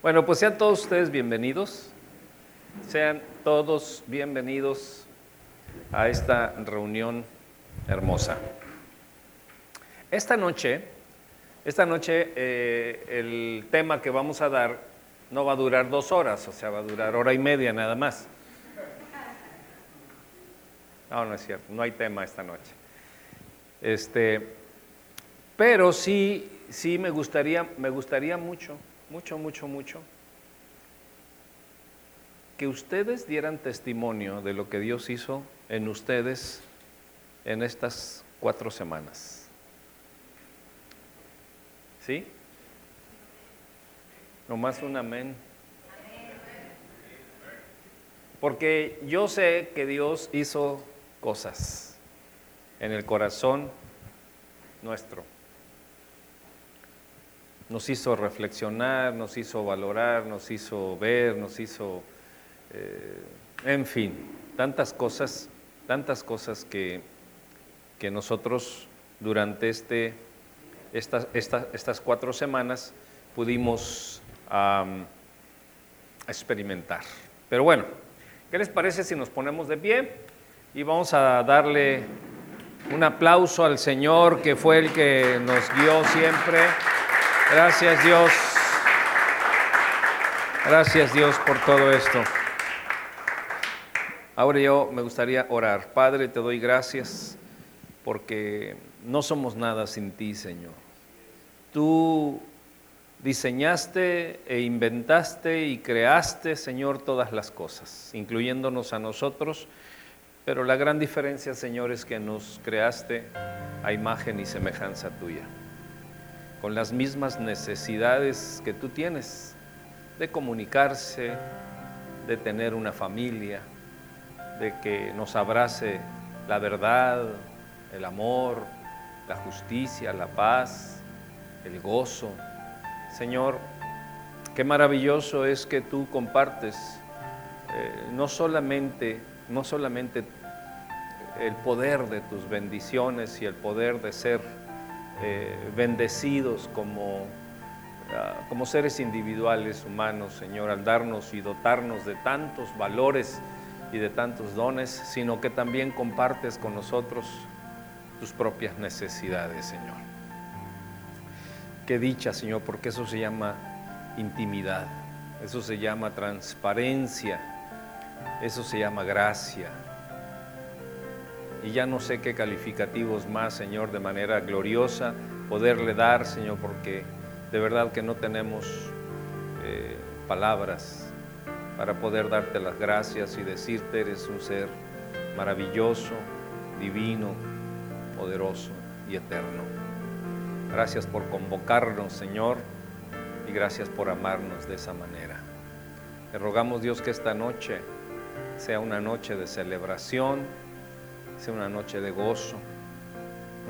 Bueno, pues sean todos ustedes bienvenidos. Sean todos bienvenidos a esta reunión hermosa. Esta noche, esta noche eh, el tema que vamos a dar no va a durar dos horas, o sea, va a durar hora y media nada más. No, no es cierto, no hay tema esta noche. Este, pero sí, sí me gustaría, me gustaría mucho mucho, mucho, mucho, que ustedes dieran testimonio de lo que Dios hizo en ustedes en estas cuatro semanas. ¿Sí? Nomás un amén. Porque yo sé que Dios hizo cosas en el corazón nuestro nos hizo reflexionar, nos hizo valorar, nos hizo ver, nos hizo, eh, en fin, tantas cosas, tantas cosas que, que nosotros durante este, estas, estas cuatro semanas pudimos experimentar. Pero bueno, ¿qué les parece si nos ponemos de pie y vamos a darle un aplauso al Señor que fue el que nos guió siempre? Gracias Dios. Gracias Dios por todo esto. Ahora yo me gustaría orar. Padre, te doy gracias porque no somos nada sin ti, Señor. Tú diseñaste e inventaste y creaste, Señor, todas las cosas, incluyéndonos a nosotros, pero la gran diferencia, Señor, es que nos creaste a imagen y semejanza tuya con las mismas necesidades que tú tienes de comunicarse, de tener una familia, de que nos abrace la verdad, el amor, la justicia, la paz, el gozo. Señor, qué maravilloso es que tú compartes eh, no solamente, no solamente el poder de tus bendiciones y el poder de ser eh, bendecidos como, ah, como seres individuales, humanos, Señor, al darnos y dotarnos de tantos valores y de tantos dones, sino que también compartes con nosotros tus propias necesidades, Señor. Qué dicha, Señor, porque eso se llama intimidad, eso se llama transparencia, eso se llama gracia, y ya no sé qué calificativos más, Señor, de manera gloriosa poderle dar, Señor, porque de verdad que no tenemos eh, palabras para poder darte las gracias y decirte eres un ser maravilloso, divino, poderoso y eterno. Gracias por convocarnos, Señor, y gracias por amarnos de esa manera. Te rogamos, Dios, que esta noche sea una noche de celebración, sea una noche de gozo,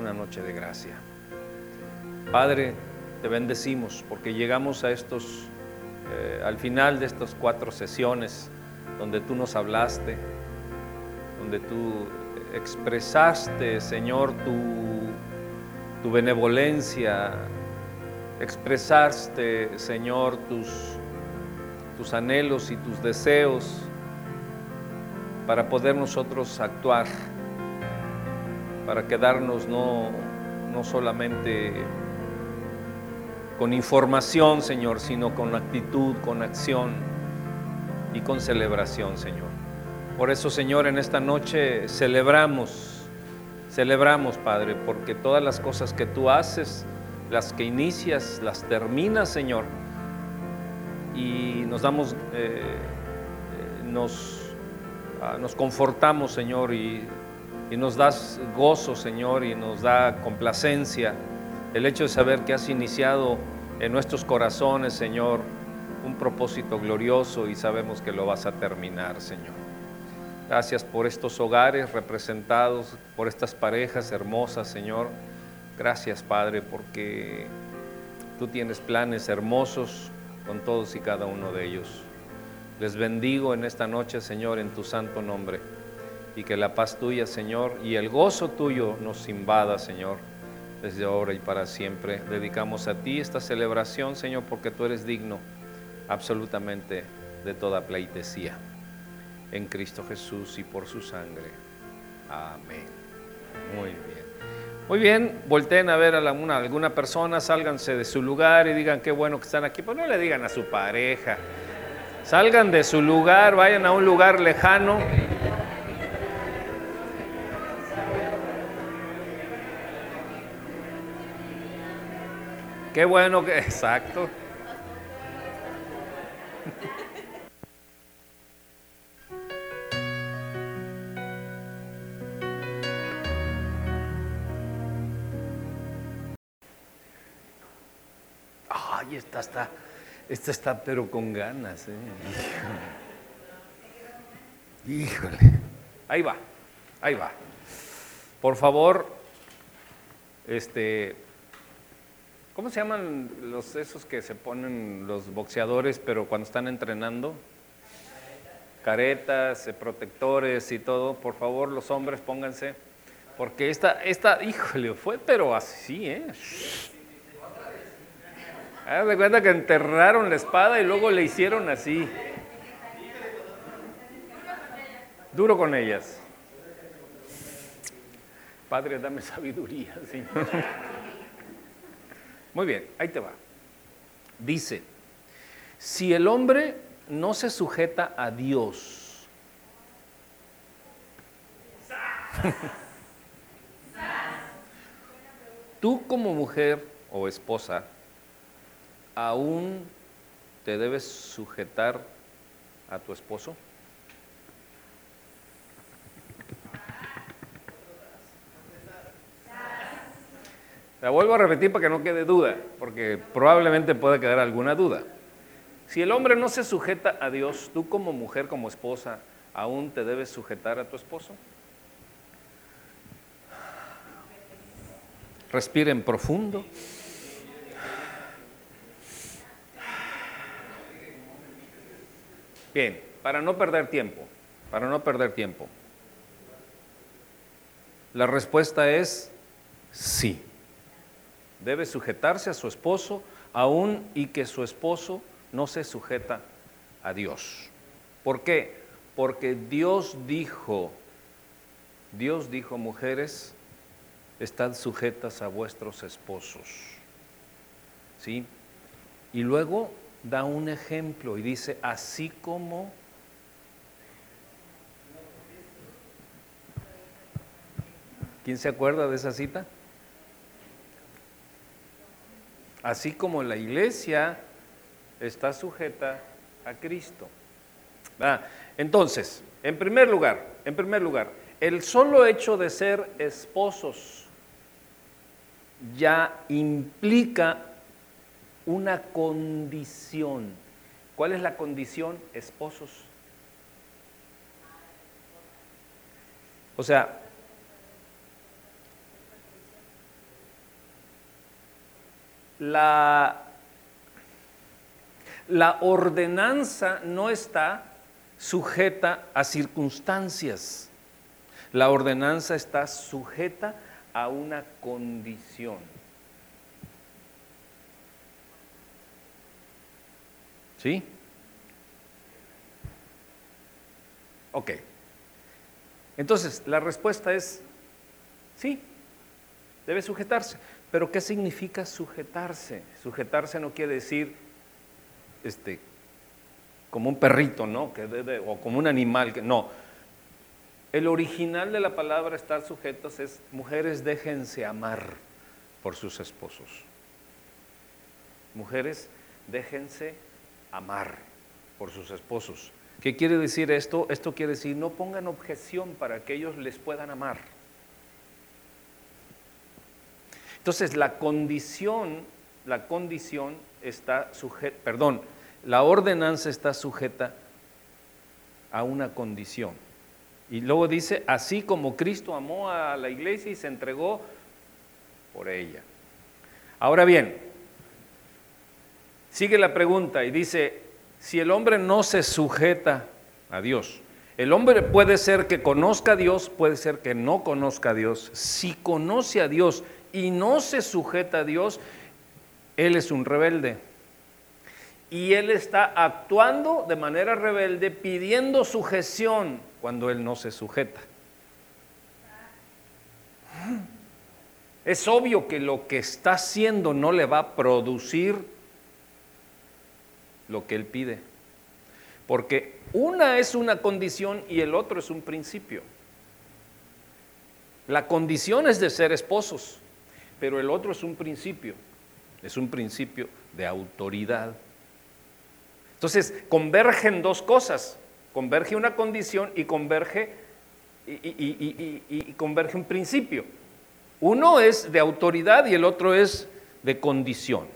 una noche de gracia. Padre, te bendecimos porque llegamos a estos, eh, al final de estas cuatro sesiones donde tú nos hablaste, donde tú expresaste, Señor, tu, tu benevolencia, expresaste, Señor, tus, tus anhelos y tus deseos para poder nosotros actuar para quedarnos no, no solamente con información, Señor, sino con actitud, con acción y con celebración, Señor. Por eso, Señor, en esta noche celebramos, celebramos, Padre, porque todas las cosas que tú haces, las que inicias, las terminas, Señor, y nos damos, eh, eh, nos, ah, nos confortamos, Señor, y y nos das gozo, Señor, y nos da complacencia el hecho de saber que has iniciado en nuestros corazones, Señor, un propósito glorioso y sabemos que lo vas a terminar, Señor. Gracias por estos hogares representados, por estas parejas hermosas, Señor. Gracias, Padre, porque tú tienes planes hermosos con todos y cada uno de ellos. Les bendigo en esta noche, Señor, en tu santo nombre y que la paz tuya, Señor, y el gozo tuyo nos invada, Señor, desde ahora y para siempre. Dedicamos a ti esta celebración, Señor, porque tú eres digno absolutamente de toda pleitesía. En Cristo Jesús y por su sangre. Amén. Muy bien. Muy bien, volteen a ver a alguna persona, sálganse de su lugar y digan qué bueno que están aquí. Pues no le digan a su pareja. Salgan de su lugar, vayan a un lugar lejano. Qué bueno que, exacto. Ay, esta está, esta está pero con ganas. ¿eh? Híjole. Ahí va, ahí va. Por favor, este, ¿cómo se llaman los esos que se ponen los boxeadores, pero cuando están entrenando? Caretas, eh, protectores y todo. Por favor, los hombres pónganse, porque esta, esta, híjole, fue pero así, ¿eh? Haz de cuenta que enterraron la espada y luego le hicieron así. Duro con ellas. Padre, dame sabiduría, Señor. Muy bien, ahí te va. Dice, si el hombre no se sujeta a Dios, tú como mujer o esposa, ¿aún te debes sujetar a tu esposo? La vuelvo a repetir para que no quede duda, porque probablemente pueda quedar alguna duda. Si el hombre no se sujeta a Dios, tú como mujer, como esposa, ¿aún te debes sujetar a tu esposo? Respiren profundo. Bien, para no perder tiempo, para no perder tiempo. La respuesta es sí. Debe sujetarse a su esposo, aun y que su esposo no se sujeta a Dios. ¿Por qué? Porque Dios dijo, Dios dijo, mujeres, estad sujetas a vuestros esposos. ¿Sí? Y luego da un ejemplo y dice, así como ¿Quién se acuerda de esa cita? Así como la iglesia está sujeta a Cristo. Ah, entonces, en primer lugar, en primer lugar, el solo hecho de ser esposos ya implica una condición. ¿Cuál es la condición? Esposos. O sea, la, la ordenanza no está sujeta a circunstancias. La ordenanza está sujeta a una condición. ¿Sí? Ok. Entonces, la respuesta es sí, debe sujetarse. Pero ¿qué significa sujetarse? Sujetarse no quiere decir este, como un perrito, ¿no? Que o como un animal, que no. El original de la palabra estar sujetos es mujeres déjense amar por sus esposos. Mujeres déjense amar por sus esposos. ¿Qué quiere decir esto? Esto quiere decir no pongan objeción para que ellos les puedan amar. Entonces, la condición, la condición está sujeta, perdón, la ordenanza está sujeta a una condición. Y luego dice, así como Cristo amó a la iglesia y se entregó por ella. Ahora bien, sigue la pregunta y dice, si el hombre no se sujeta a Dios, el hombre puede ser que conozca a Dios, puede ser que no conozca a Dios. Si conoce a Dios y no se sujeta a Dios, él es un rebelde. y él está actuando de manera rebelde, pidiendo sujeción cuando él no se sujeta. Es obvio que lo que está haciendo no le va a producir lo que él pide. Porque una es una condición y el otro es un principio. La condición es de ser esposos, pero el otro es un principio. Es un principio de autoridad. Entonces, convergen dos cosas. Converge una condición y converge, y, converge un principio. Uno es de autoridad y el otro es de condición.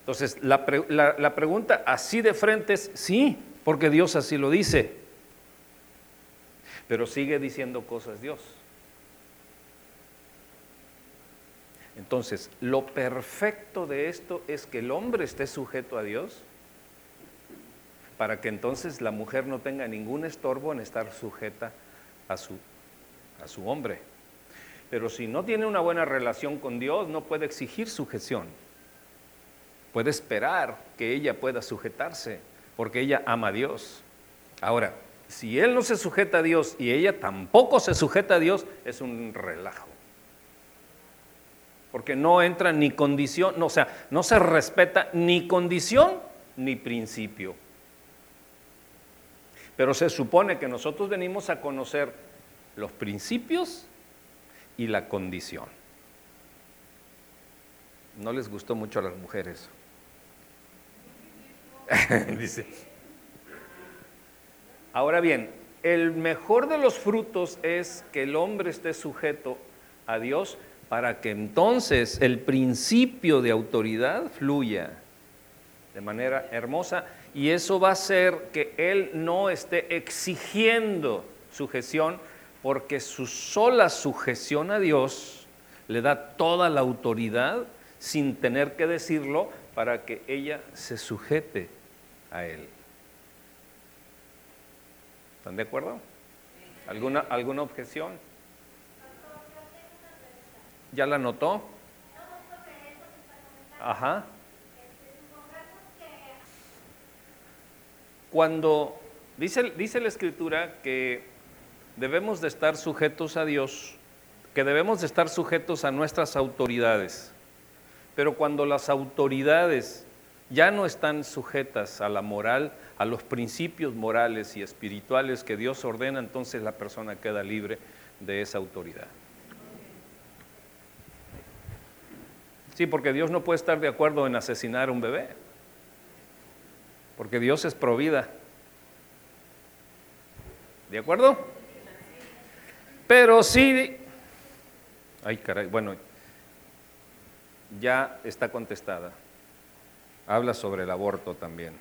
Entonces, la, la, pregunta así de frente es sí, porque Dios así lo dice. Pero sigue diciendo cosas Dios. Entonces, lo perfecto de esto es que el hombre esté sujeto a Dios para que entonces la mujer no tenga ningún estorbo en estar sujeta a su, a su hombre. Pero si no tiene una buena relación con Dios, no puede exigir sujeción. Puede esperar que ella pueda sujetarse, porque ella ama a Dios. Ahora, si él no se sujeta a Dios y ella tampoco se sujeta a Dios, es un relajo. Porque no entra ni condición, o sea, no se respeta ni condición ni principio. Pero se supone que nosotros venimos a conocer los principios y la condición. No les gustó mucho a las mujeres. Dice. Ahora bien, el mejor de los frutos es que el hombre esté sujeto a Dios para que entonces el principio de autoridad fluya de manera hermosa y eso va a hacer que él no esté exigiendo sujeción porque su sola sujeción a Dios le da toda la autoridad sin tener que decirlo para que ella se sujete a Él. ¿Están de acuerdo? ¿Alguna, alguna objeción? ¿Ya la notó? Ajá. Cuando dice, dice la escritura que debemos de estar sujetos a Dios, que debemos de estar sujetos a nuestras autoridades. Pero cuando las autoridades ya no están sujetas a la moral, a los principios morales y espirituales que Dios ordena, entonces la persona queda libre de esa autoridad. Sí, porque Dios no puede estar de acuerdo en asesinar a un bebé, porque Dios es provida. ¿De acuerdo? Pero sí, ay caray, bueno, ya está contestada. Habla sobre el aborto también.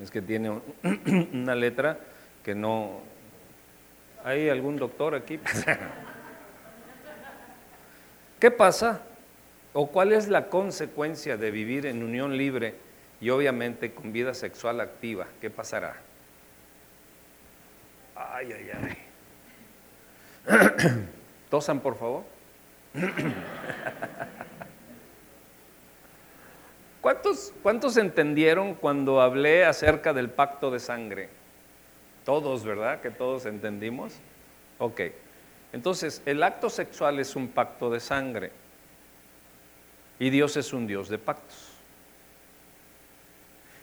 Es que tiene una letra que no... ¿Hay algún doctor aquí? ¿Qué pasa? ¿O cuál es la consecuencia de vivir en unión libre y obviamente con vida sexual activa, ¿qué pasará? Ay, ay, ay. Tosan, por favor. ¿Cuántos, ¿Cuántos entendieron cuando hablé acerca del pacto de sangre? Todos, ¿verdad? Que todos entendimos. Ok. Entonces, el acto sexual es un pacto de sangre. Y Dios es un Dios de pactos.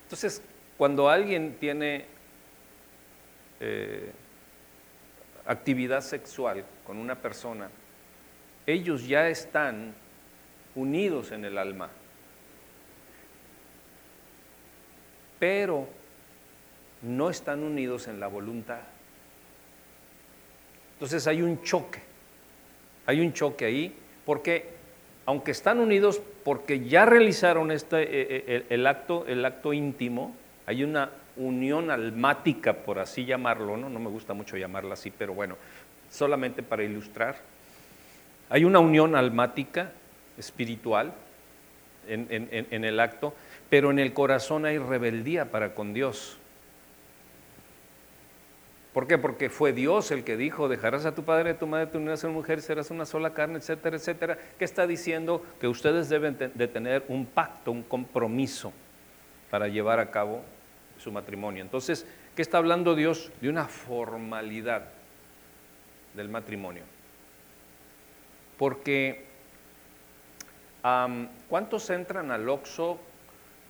Entonces, cuando alguien tiene eh, actividad sexual con una persona, ellos ya están unidos en el alma. Pero no están unidos en la voluntad. Entonces hay un choque, hay un choque ahí, porque aunque están unidos porque ya realizaron este, eh, eh, el, acto, el acto íntimo, hay una unión almática, por así llamarlo, ¿no? no me gusta mucho llamarla así, pero bueno, solamente para ilustrar. Hay una unión almática, espiritual, en el acto, pero en el corazón hay rebeldía para con Dios. ¿Por qué? Porque fue Dios el que dijo, dejarás a tu padre a tu madre, tu unirás a una mujer, serás una sola carne, etcétera, etcétera. ¿Qué está diciendo? Que ustedes deben de tener un pacto, un compromiso para llevar a cabo su matrimonio. Entonces, ¿qué está hablando Dios? De una formalidad del matrimonio. Porque, ¿cuántos entran al Oxxo,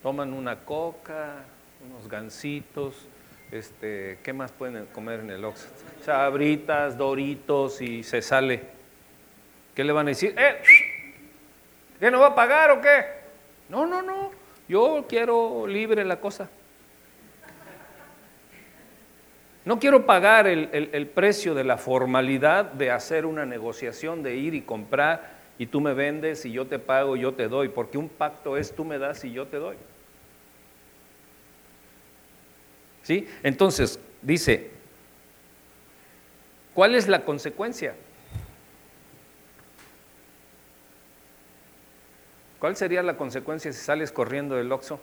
toman una coca, unos gansitos, este, ¿qué más pueden comer en el Oxxo? Sabritas, doritos y se sale. ¿Qué le van a decir? ¡Eh! ¿Qué no va a pagar o qué? No, no, no. Yo quiero libre la cosa. No quiero pagar el, precio de la formalidad de hacer una negociación, de ir y comprar y tú me vendes y yo te pago, yo te doy, porque un pacto es tú me das y yo te doy. Entonces, dice, ¿cuál es la consecuencia? ¿Cuál sería la consecuencia si sales corriendo del Oxxo?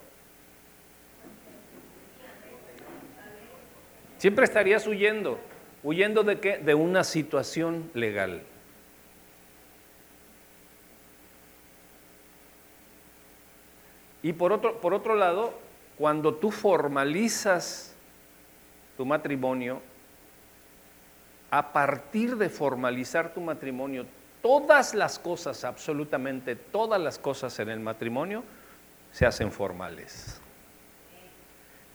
Siempre estarías huyendo. ¿Huyendo de qué? De una situación legal. Y por otro, por otro lado, cuando tú formalizas tu matrimonio, a partir de formalizar tu matrimonio, todas las cosas, absolutamente todas las cosas en el matrimonio se hacen formales.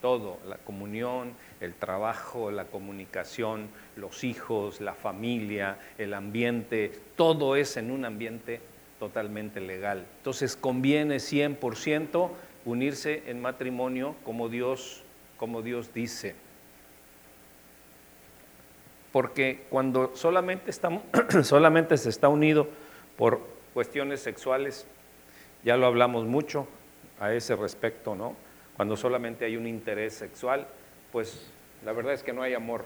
Todo, la comunión, el trabajo, la comunicación, los hijos, la familia, el ambiente, todo es en un ambiente totalmente legal. Entonces conviene 100% unirse en matrimonio como Dios, como Dios dice porque cuando solamente, estamos, solamente se está unido por cuestiones sexuales, ya lo hablamos mucho a ese respecto, ¿no? Cuando solamente hay un interés sexual, pues la verdad es que no hay amor.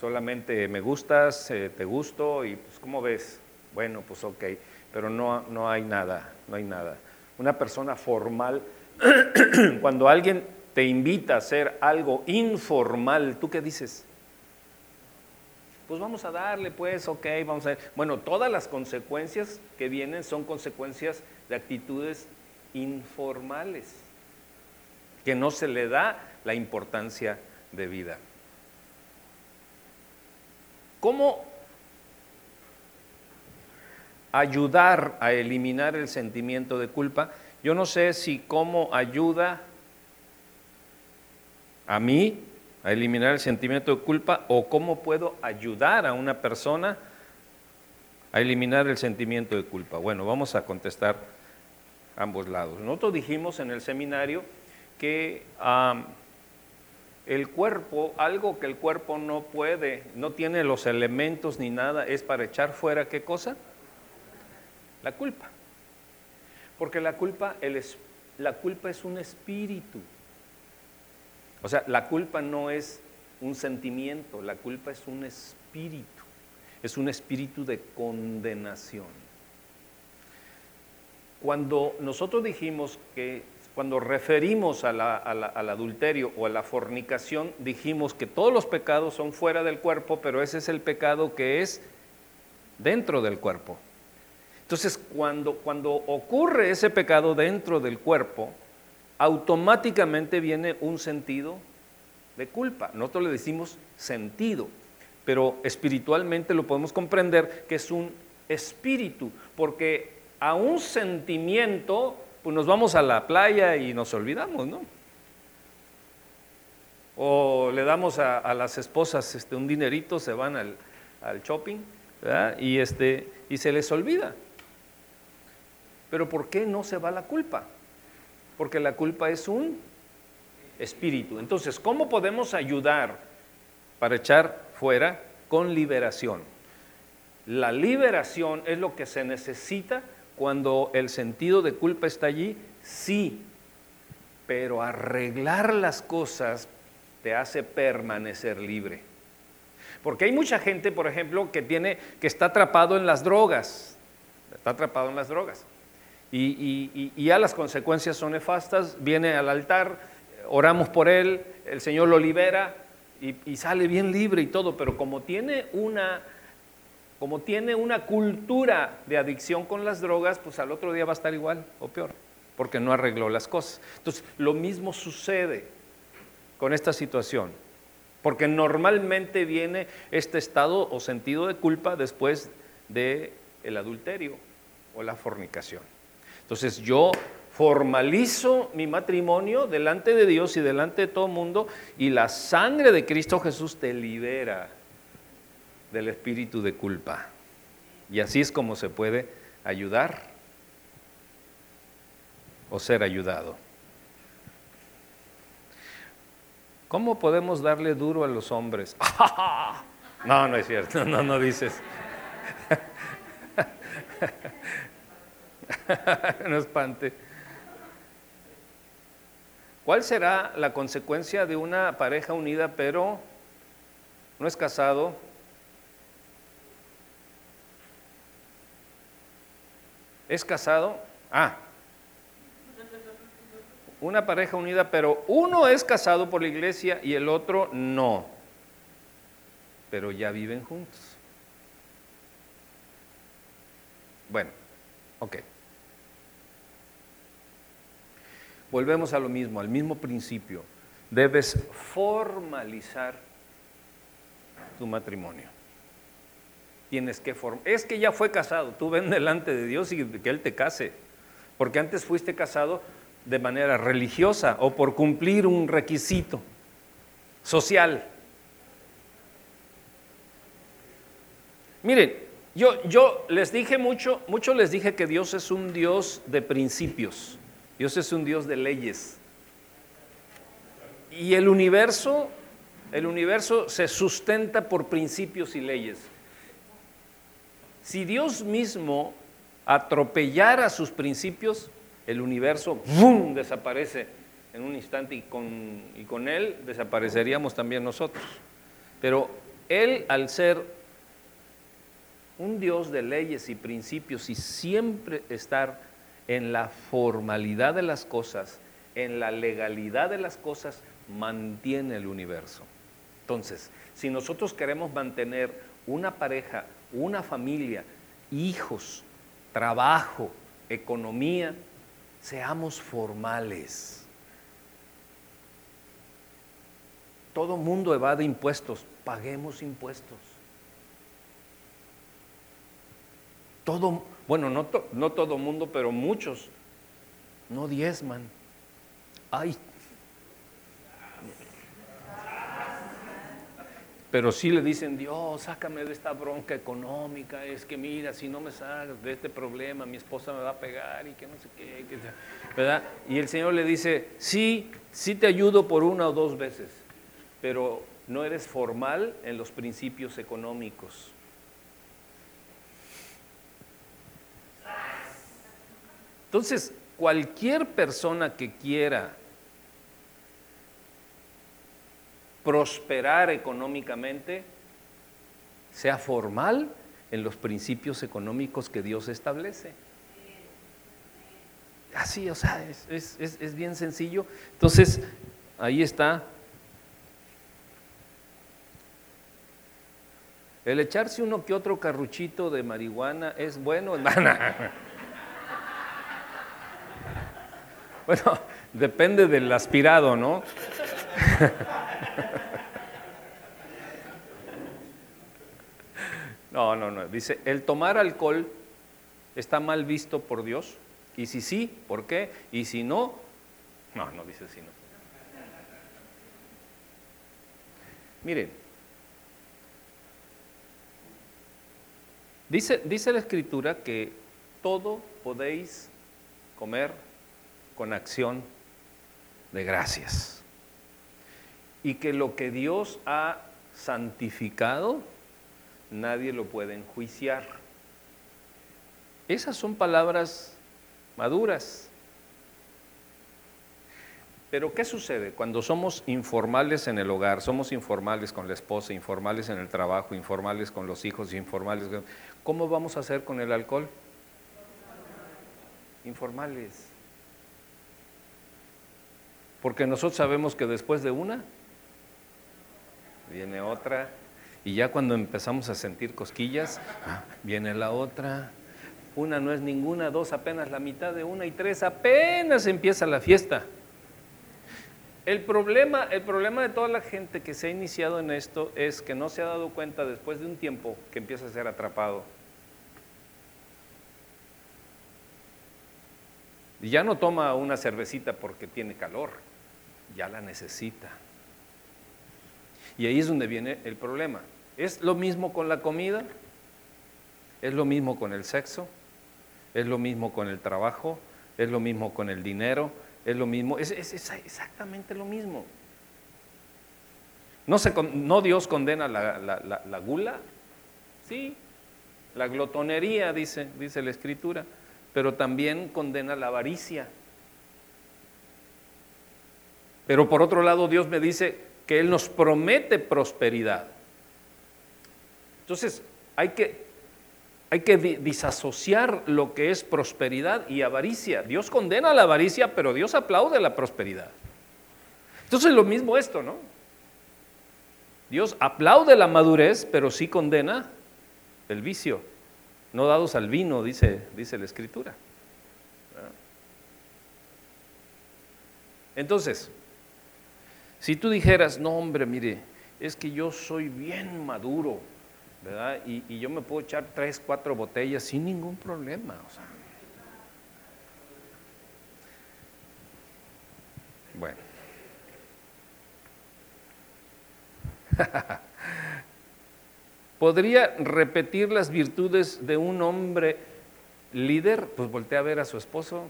Solamente me gustas, eh, te gusto y pues ¿cómo ves? Bueno, pues ok, pero no, no hay nada, no hay nada. Una persona formal, cuando alguien te invita a hacer algo informal, ¿tú qué dices? Pues vamos a darle, pues, ok, vamos a. Bueno, todas las consecuencias que vienen son consecuencias de actitudes informales, que no se le da la importancia de vida. ¿Cómo ayudar a eliminar el sentimiento de culpa? Yo no sé si cómo ayuda a mí a eliminar el sentimiento de culpa o cómo puedo ayudar a una persona a eliminar el sentimiento de culpa. Bueno, vamos a contestar ambos lados. Nosotros dijimos en el seminario que el cuerpo, algo que el cuerpo no puede, no tiene los elementos ni nada, es para echar fuera qué cosa? La culpa. Porque la culpa, la culpa es un espíritu. O sea, la culpa no es un sentimiento, la culpa es un espíritu, es un espíritu de condenación. Cuando nosotros dijimos que, cuando referimos al adulterio o a la fornicación, dijimos que todos los pecados son fuera del cuerpo, pero ese es el pecado que es dentro del cuerpo. Entonces, cuando, ocurre ese pecado dentro del cuerpo, automáticamente viene un sentido de culpa. Nosotros le decimos sentido, pero espiritualmente lo podemos comprender que es un espíritu, porque a un sentimiento, pues nos vamos a la playa y nos olvidamos, ¿no? O le damos a, las esposas este, un dinerito, se van al, shopping, Y, este, y se les olvida. Pero ¿por qué no se va la culpa? Porque la culpa es un espíritu. Entonces, ¿cómo podemos ayudar para echar fuera con liberación? La liberación es lo que se necesita cuando el sentido de culpa está allí, sí, pero arreglar las cosas te hace permanecer libre. Porque hay mucha gente, por ejemplo, que tiene que está atrapado en las drogas. Está atrapado en las drogas y, ya las consecuencias son nefastas, viene al altar, oramos por él, el Señor lo libera y, sale bien libre y todo, pero como tiene una como tiene una cultura de adicción con las drogas, pues al otro día va a estar igual o peor, porque no arregló las cosas. Entonces, lo mismo sucede con esta situación, porque normalmente viene este estado o sentido de culpa después del el adulterio o la fornicación. Entonces, yo formalizo mi matrimonio delante de Dios y delante de todo el mundo y la sangre de Cristo Jesús te libera del espíritu de culpa. Y así es como se puede ayudar o ser ayudado. ¿Cómo podemos darle duro a los hombres? No, no es cierto, no, no dices. No espante. ¿Cuál será la consecuencia de una pareja unida pero no es casado? ¿Es casado? Ah, una pareja unida, pero uno es casado por la iglesia y el otro no, pero ya viven juntos. Bueno, ok. Volvemos a lo mismo, al mismo principio. Debes formalizar tu matrimonio. Tienes que formar. Es que ya fue casado, tú ven delante de Dios y que Él te case. Porque antes fuiste casado de manera religiosa o por cumplir un requisito social. Miren, yo, yo les dije mucho, mucho les dije que Dios es un Dios de principios. Dios es un Dios de leyes. Y el universo, el universo se sustenta por principios y leyes. Si Dios mismo atropellara sus principios, el universo desaparece en un instante y con él desapareceríamos también nosotros. Pero él, al ser un Dios de leyes y principios y siempre estar en la formalidad de las cosas, en la legalidad de las cosas, mantiene el universo. Entonces, si nosotros queremos mantener una pareja, una familia, hijos, trabajo, economía, seamos formales. Todo mundo evade impuestos, paguemos impuestos. Todo, bueno, no, no todo mundo, pero muchos no diezman. Ay. Pero sí le dicen, Dios, sácame de esta bronca económica, es que mira, si no me sacas de este problema, mi esposa me va a pegar y que no sé qué, ¿verdad? Y el Señor le dice, sí, sí te ayudo por una o dos veces, pero no eres formal en los principios económicos. Entonces, cualquier persona que quiera prosperar económicamente, sea formal en los principios económicos que Dios establece. Así, o sea, es, es bien sencillo. Entonces, ahí está. El echarse uno que otro carruchito de marihuana es bueno, hermana. Bueno, depende del aspirado, ¿no? No, no, no. Dice, el tomar alcohol está mal visto por Dios. Y si sí, ¿por qué? Y si no, no, no dice si no. Miren, dice, dice la escritura que todo podéis comer con acción de gracias. Y que lo que Dios ha santificado, nadie lo puede enjuiciar. Esas son palabras maduras. Pero ¿qué sucede cuando somos informales en el hogar, somos informales con la esposa, informales en el trabajo, informales con los hijos, informales? ¿Cómo vamos a hacer con el alcohol? Informales. Porque nosotros sabemos que después de una, viene otra, y ya cuando empezamos a sentir cosquillas, viene la otra. Una no es ninguna, dos apenas la mitad de una y tres apenas empieza la fiesta. El problema, el problema de toda la gente que se ha iniciado en esto es que no se ha dado cuenta después de un tiempo que empieza a ser atrapado. Y ya no toma una cervecita porque tiene calor, ya la necesita. Y ahí es donde viene el problema. Es lo mismo con la comida, es lo mismo con el sexo, es lo mismo con el trabajo, es lo mismo con el dinero, es lo mismo, es, exactamente lo mismo. No, se, no Dios condena la, la, gula, sí, la glotonería, dice, dice la escritura, pero también condena la avaricia. Pero por otro lado, Dios me dice que Él nos promete prosperidad. Entonces, hay que, hay que disasociar lo que es prosperidad y avaricia. Dios condena la avaricia, pero Dios aplaude la prosperidad. Entonces, lo mismo esto, ¿no? Dios aplaude la madurez, pero sí condena el vicio. No dados al vino, dice, dice la escritura. Entonces, si tú dijeras, no hombre, mire, es que yo soy bien maduro, ¿verdad? Y, yo me puedo echar tres, cuatro botellas sin ningún problema. Bueno. ¿Podría repetir las virtudes de un hombre líder? Pues voltea a ver a su esposo.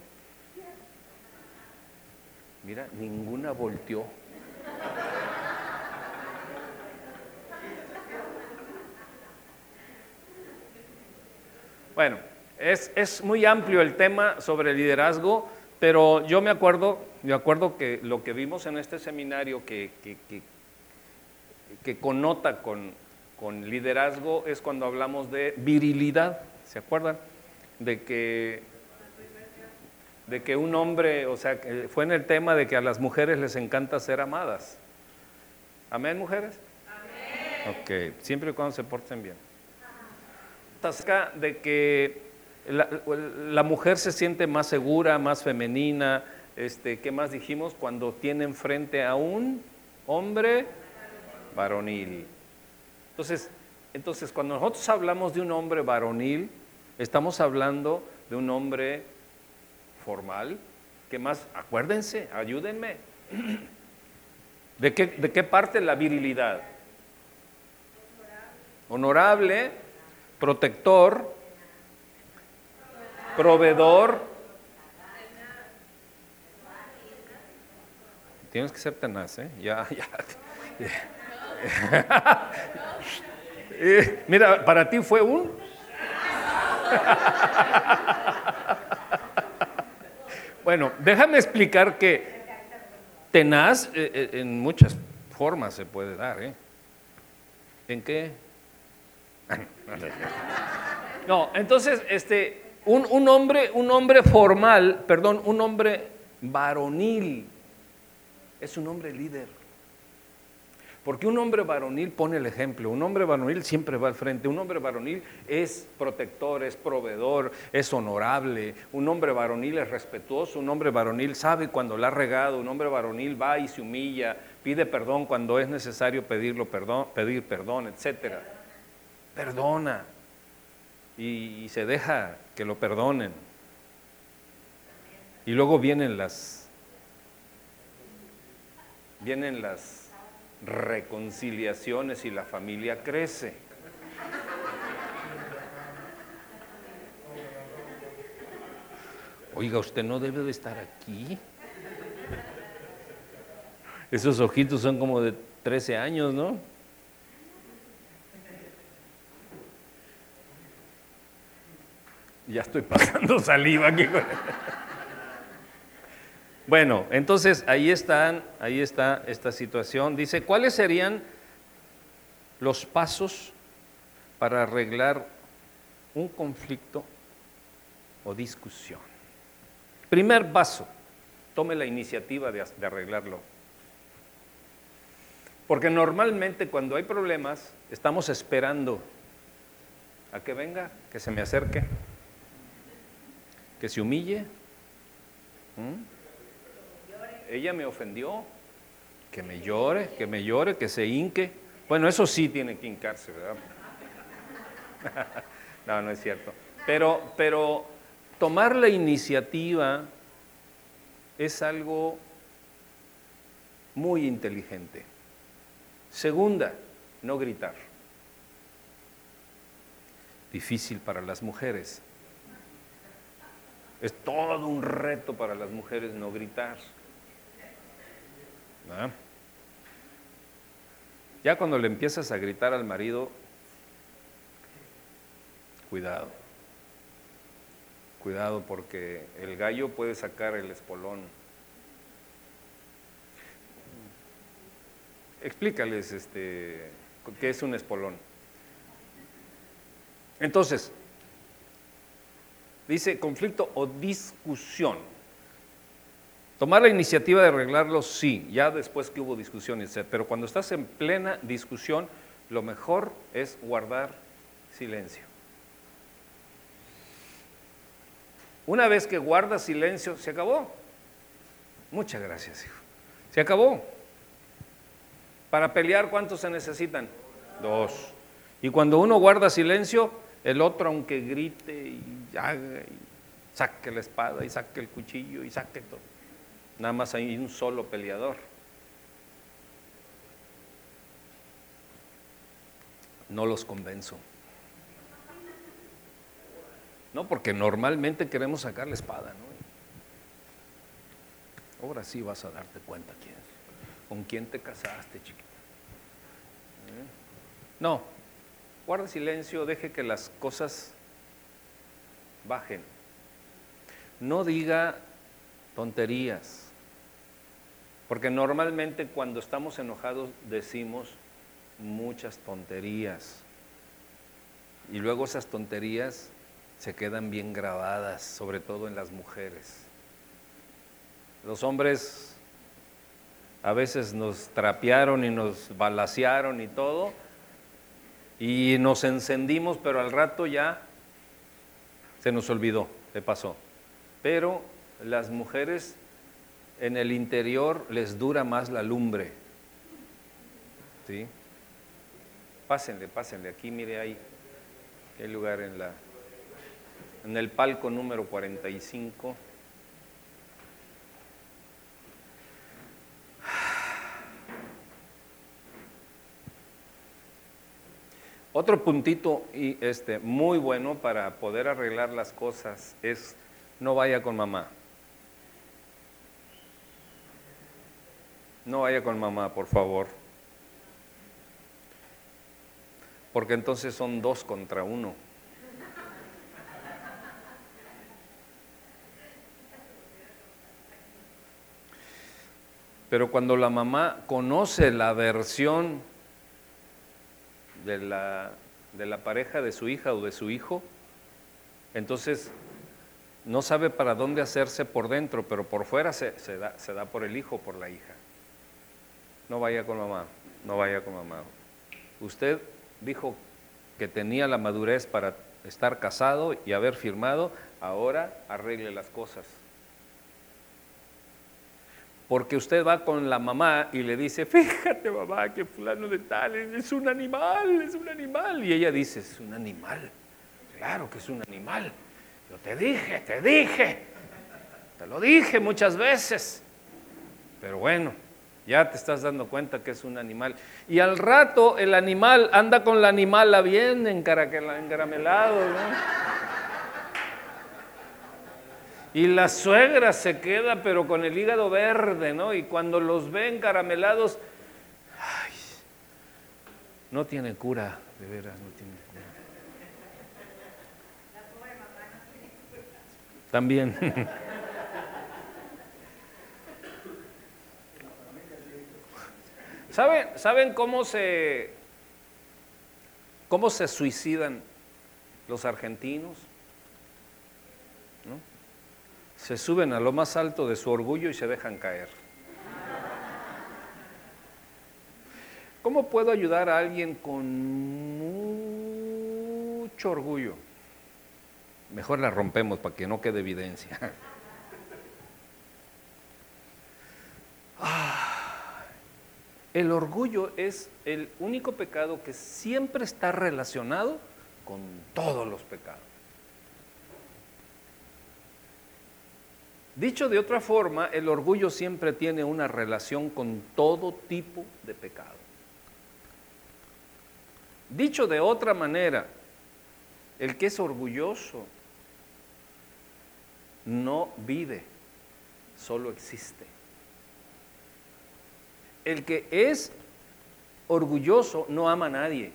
Mira, ninguna volteó. Bueno, es, muy amplio el tema sobre liderazgo, pero yo me acuerdo, me acuerdo que lo que vimos en este seminario que, que, connota con, con, liderazgo es cuando hablamos de virilidad, ¿se acuerdan? De que, de que un hombre, o sea, fue en el tema de que a las mujeres les encanta ser amadas. ¿Amén, mujeres? Amén. Ok, siempre y cuando se porten bien de que la, mujer se siente más segura, más femenina, este, ¿qué más dijimos? Cuando tienen frente a un hombre varonil. Entonces, entonces, cuando nosotros hablamos de un hombre varonil, estamos hablando de un hombre formal. ¿Qué más? Acuérdense, ayúdenme. ¿De qué, de qué parte la virilidad? Honorable protector, proveedor. Tienes que ser tenaz, ¿eh? Ya, ya. Mira, para ti fue un... bueno, déjame explicar que tenaz eh, eh, en muchas formas se puede dar. ¿eh? ¿En qué? No, entonces, este, un, un, hombre, un hombre formal, perdón, un hombre varonil, es un hombre líder. Porque un hombre varonil pone el ejemplo, un hombre varonil siempre va al frente, un hombre varonil es protector, es proveedor, es honorable, un hombre varonil es respetuoso, un hombre varonil sabe cuando la ha regado, un hombre varonil va y se humilla, pide perdón cuando es necesario pedirlo perdón, pedir perdón, etcétera perdona y, se deja que lo perdonen. Y luego vienen las vienen las reconciliaciones y la familia crece. Oiga, usted no debe de estar aquí. Esos ojitos son como de 13 años, ¿no? Ya estoy pasando saliva aquí. Bueno, entonces ahí están, ahí está esta situación. Dice, ¿cuáles serían los pasos para arreglar un conflicto o discusión? Primer paso, tome la iniciativa de, arreglarlo. Porque normalmente cuando hay problemas estamos esperando a que venga, que se me acerque, que se humille. Ella me ofendió, que me llore, que me llore, que se hinque. Bueno, eso sí tiene que hincarse, ¿verdad? no, no es cierto. Pero, pero tomar la iniciativa es algo muy inteligente. Segunda, no gritar. Difícil para las mujeres. Es todo un reto para las mujeres no gritar. Ya cuando le empiezas a gritar al marido, cuidado. Cuidado porque el gallo puede sacar el espolón. Explícales este, qué es un espolón. Entonces, dice conflicto o discusión. Tomar la iniciativa de arreglarlo, sí, ya después que hubo discusiones, pero cuando estás en plena discusión, lo mejor es guardar silencio. Una vez que guardas silencio, se acabó. Muchas gracias, hijo. Se acabó. Para pelear, ¿cuántos se necesitan? Dos. Y cuando uno guarda silencio, el otro, aunque grite y haga, y saque la espada, y saque el cuchillo, y saque todo. Nada más hay un solo peleador. No los convenzo. No, porque normalmente queremos sacar la espada, ¿no? Ahora sí vas a darte cuenta quién con quién te casaste, chiquita. ¿Eh? No, guarda silencio, deje que las cosas bajen. No diga tonterías, porque normalmente cuando estamos enojados decimos muchas tonterías. Y luego esas tonterías se quedan bien grabadas, sobre todo en las mujeres. Los hombres a veces nos trapearon y nos balasearon y todo, y nos encendimos, pero al rato ya se nos olvidó, se pasó. Pero las mujeres en el interior les dura más la lumbre. ¿Sí? Pásenle, pásenle, aquí mire ahí, hay lugar en la en el palco número 45. Otro puntito y este muy bueno para poder arreglar las cosas es no vaya con mamá. No vaya con mamá, por favor. Porque entonces son dos contra uno. Pero cuando la mamá conoce la versión de la, de la pareja de su hija o de su hijo, entonces no sabe para dónde hacerse por dentro, pero por fuera se, da, se da por el hijo por la hija. No vaya con mamá, no vaya con mamá. Usted dijo que tenía la madurez para estar casado y haber firmado, ahora arregle las cosas porque usted va con la mamá y le dice, fíjate mamá que fulano de tal es un animal, es un animal. Y ella dice, es un animal, claro que es un animal. Yo te dije, te dije, te lo dije muchas veces. Pero bueno, ya te estás dando cuenta que es un animal. Y al rato el animal anda con la animala bien encaramelado, ¿no? Y la suegra se queda, pero con el hígado verde, ¿no? Y cuando los ven caramelados, ay, no tiene cura, de veras, no tiene cura. También. ¿Saben, ¿Saben cómo se, cómo se suicidan los argentinos? se suben a lo más alto de su orgullo y se dejan caer. ¿Cómo puedo ayudar a alguien con mucho orgullo? Mejor la rompemos para que no quede evidencia. El orgullo es el único pecado que siempre está relacionado con todos los pecados. Dicho de otra forma, el orgullo siempre tiene una relación con todo tipo de pecado. Dicho de otra manera, el que es orgulloso no vive, solo existe. El que es orgulloso no ama a nadie,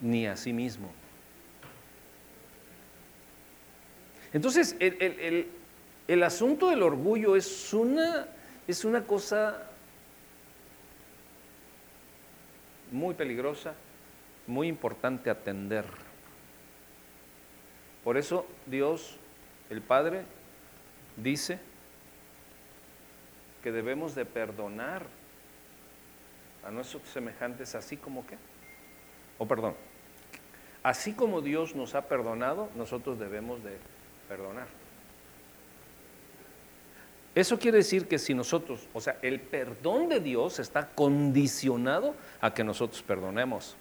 ni a sí mismo. Entonces, el, asunto del orgullo es una, es una cosa muy peligrosa, muy importante atender. Por eso Dios, el Padre, dice debemos de perdonar a nuestros semejantes así como que, o perdón, así como Dios nos ha perdonado, nosotros debemos de perdonar. Eso quiere decir que si nosotros, o sea, el perdón de Dios está condicionado a que nosotros perdonemos.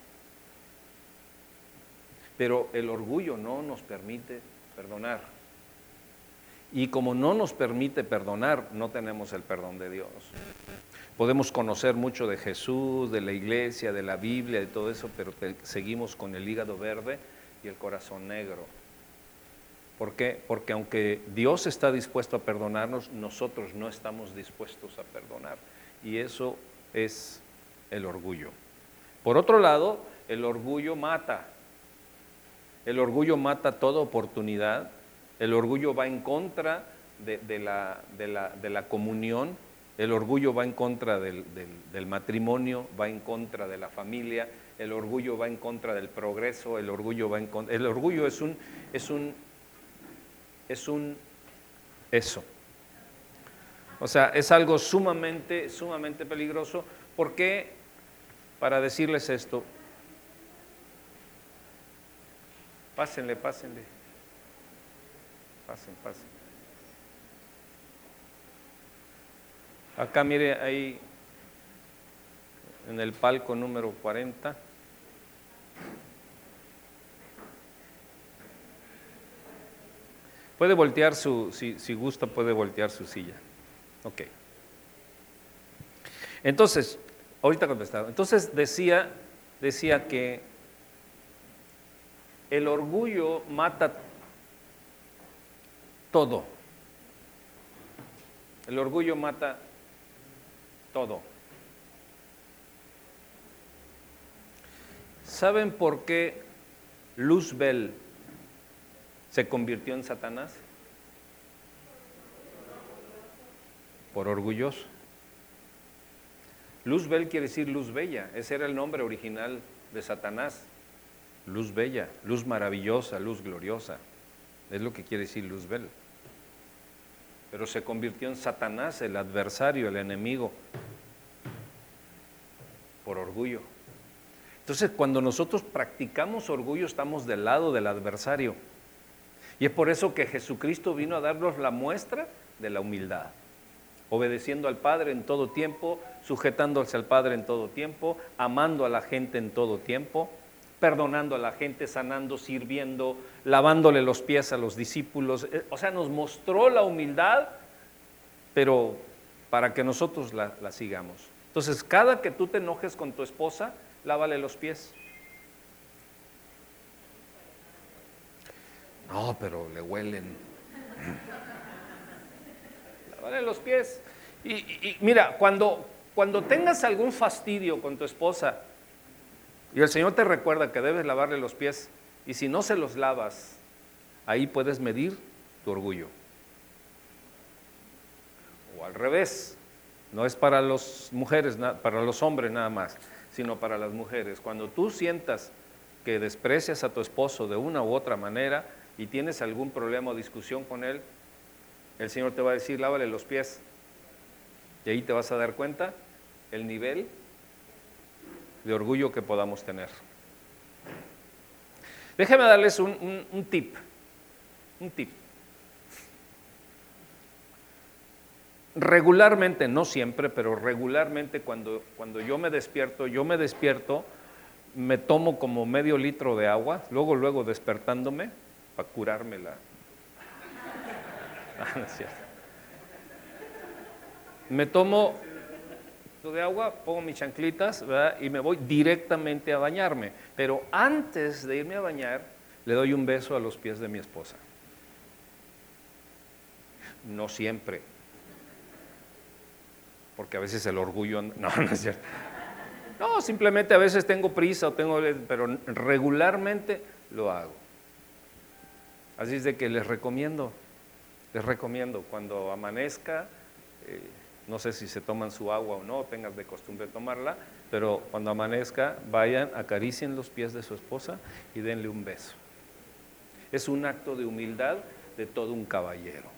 Pero el orgullo no nos permite perdonar. Y como no nos permite perdonar, no tenemos el perdón de Dios. Podemos conocer mucho de Jesús, de la iglesia, de la Biblia, de todo eso, pero seguimos con el hígado verde y el corazón negro. ¿Por qué? Porque aunque Dios está dispuesto a perdonarnos, nosotros no estamos dispuestos a perdonar. Y eso es el orgullo. Por otro lado, el orgullo mata. El orgullo mata toda oportunidad. El orgullo va en contra de, la, comunión. El orgullo va en contra del, matrimonio, va en contra de la familia. El orgullo va en contra del progreso. El orgullo va en contra. El orgullo es un, es un es un eso. O sea, es algo sumamente, sumamente peligroso. porque Para decirles esto, pásenle, pásenle. Pasen, pasen. Acá mire ahí en el palco número 40. Puede voltear su, si, gusta, puede voltear su silla. Ok. Entonces, ahorita contestado. Entonces decía, decía que el orgullo mata todo. El orgullo mata todo. ¿Saben por qué Luzbel se convirtió en Satanás? Por orgulloso. Luzbel quiere decir luz bella, ese era el nombre original de Satanás. Luz bella, luz maravillosa, luz gloriosa. Es lo que quiere decir Luzbel. Pero se convirtió en Satanás, el adversario, el enemigo, por orgullo. Entonces, cuando nosotros practicamos orgullo, estamos del lado del adversario. Y es por eso que Jesucristo vino a darnos la muestra de la humildad, obedeciendo al Padre en todo tiempo, sujetándose al Padre en todo tiempo, amando a la gente en todo tiempo, perdonando a la gente, sanando, sirviendo, lavándole los pies a los discípulos. Eh, o sea, nos mostró la humildad, pero para que nosotros la, la sigamos. Entonces, cada que tú te enojes con tu esposa, lávale los pies. No, pero le huelen. Lávale los pies. Y, mira, cuando, cuando tengas algún fastidio con tu esposa y el Señor te recuerda que debes lavarle los pies, y si no se los lavas, ahí puedes medir tu orgullo. O al revés, no es para las mujeres, para los hombres nada más, sino para las mujeres. Cuando tú sientas que desprecias a tu esposo de una u otra manera, y tienes algún problema o discusión con Él, el Señor te va a decir, lávale los pies. Y ahí te vas a dar cuenta el nivel de orgullo que podamos tener. Déjenme darles un, tip, un tip. regularmente, no siempre, pero regularmente cuando, cuando yo me despierto, yo me despierto, me tomo como medio litro de agua, luego, luego despertándome para curarme la... Ah, no. Me tomo de agua, pongo mis chanclitas y me voy directamente a bañarme. Pero antes de irme a bañar, le doy un beso a los pies de mi esposa. No siempre, porque a veces el orgullo... No, no es cierto. No, simplemente a veces tengo prisa o tengo... Pero regularmente lo hago. Así es de que les recomiendo, les recomiendo cuando amanezca, eh, no sé si se toman su agua o no, tengas de costumbre tomarla, pero cuando amanezca, vayan, acaricien los pies de su esposa y denle un beso. Es un acto de humildad de todo un caballero.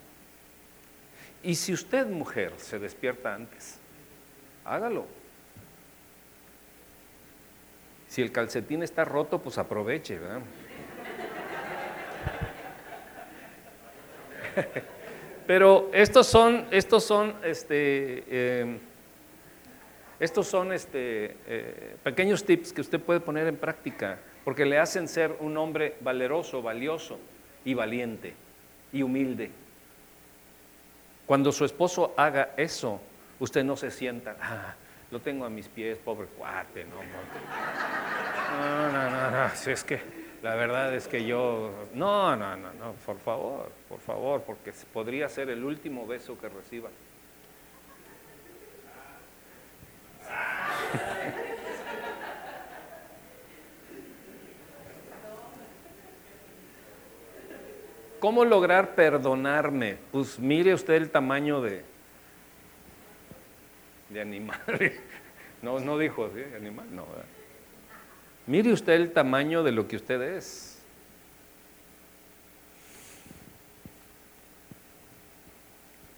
Y si usted, mujer, se despierta antes, hágalo. Si el calcetín está roto, pues aproveche, ¿verdad? Pero estos son, estos son, este, eh, estos son este, eh, pequeños tips que usted puede poner en práctica, porque le hacen ser un hombre valeroso, valioso y valiente y humilde. Cuando su esposo haga eso, usted no se sienta, ah, lo tengo a mis pies, pobre cuate, no, no, no, no, no, si es que la verdad es que yo, no, no, no, no, por favor, por favor, porque podría ser el último beso que reciba. ¿Cómo lograr perdonarme? Pues mire usted el tamaño de, de animal. No, no dijo, ¿sí? Animal, no. Mire usted el tamaño de lo que usted es.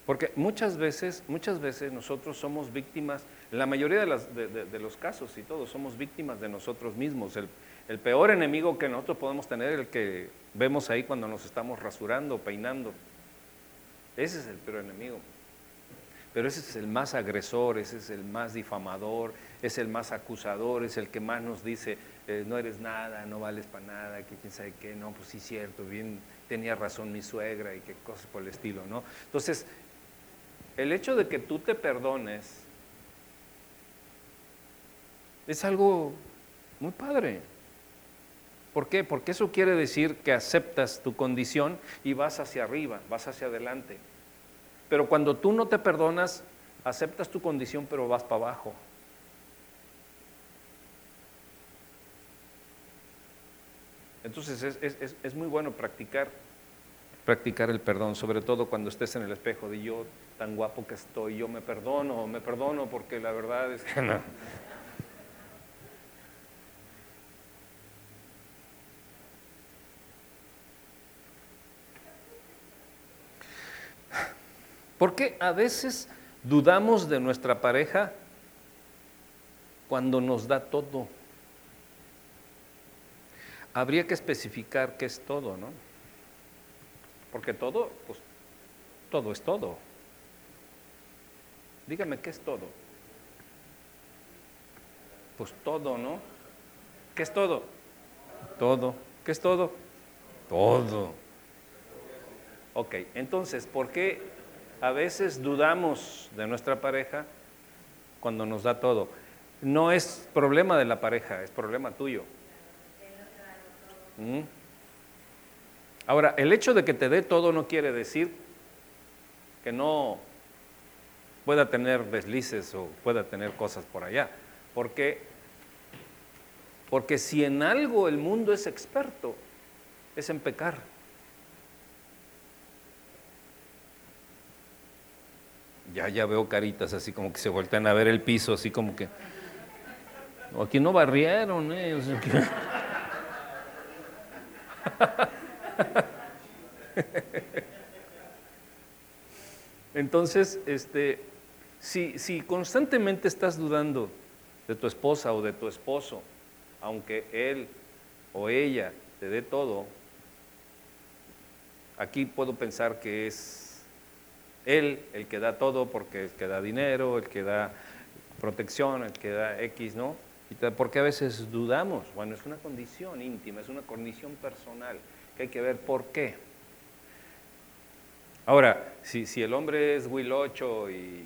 Porque muchas veces, muchas veces nosotros somos víctimas, en la mayoría de, los casos y todos, somos víctimas de nosotros mismos. El, el peor enemigo que nosotros podemos tener es el que vemos ahí cuando nos estamos rasurando, peinando. Ese es el peor enemigo. Pero ese es el más agresor, ese es el más difamador, es el más acusador, es el que más nos dice, no eres nada, no vales para nada, que quién sabe qué, no, pues sí, cierto, bien, tenía razón mi suegra y qué cosas por el estilo, ¿no? Entonces, el hecho de que tú te perdones es algo muy padre. ¿Por qué? Porque eso quiere decir que aceptas tu condición y vas hacia arriba, vas hacia adelante. Pero cuando tú no te perdonas, aceptas tu condición pero vas para abajo. Entonces es, muy bueno practicar, practicar el perdón, sobre todo cuando estés en el espejo de yo tan guapo que estoy, yo me perdono, me perdono porque la verdad es que no. Porque a veces dudamos de nuestra pareja cuando nos da todo. Habría que especificar qué es todo, ¿no? Porque todo, pues todo es todo. Dígame, ¿qué es todo? Pues todo, ¿no? ¿Qué es todo? Todo. ¿Qué es todo? Todo. Ok, entonces, ¿por qué a veces dudamos de nuestra pareja cuando nos da todo. No es problema de la pareja, es problema tuyo. Ahora, el hecho de que te dé todo no quiere decir que no pueda tener deslices o pueda tener cosas por allá. Porque, porque si en algo el mundo es experto, es en pecar. Ya, ya veo caritas así como que se voltean a ver el piso, así como que. Aquí no barrieron, ¿eh? Entonces, este, Si, si constantemente estás dudando de tu esposa o de tu esposo, aunque él o ella te dé todo, aquí puedo pensar que es él el que da todo porque el que da dinero, el que da protección, el que da X, ¿no? Porque a veces dudamos. Bueno, es una condición íntima, es una condición personal que hay que ver por qué. Ahora, si, si el hombre es huilocho y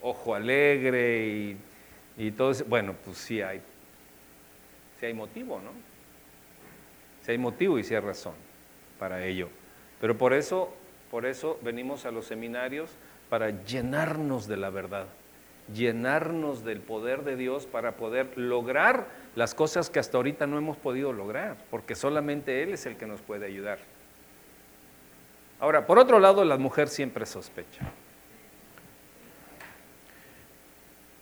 ojo alegre y, y todo eso, bueno, pues sí hay, sí hay motivo, ¿no? Sí hay motivo y sí hay razón para ello. Pero por eso, por eso venimos a los seminarios para llenarnos de la verdad, llenarnos del poder de Dios para poder lograr las cosas que hasta ahorita no hemos podido lograr, porque solamente Él es el que nos puede ayudar. Ahora, por otro lado, la mujer siempre sospecha.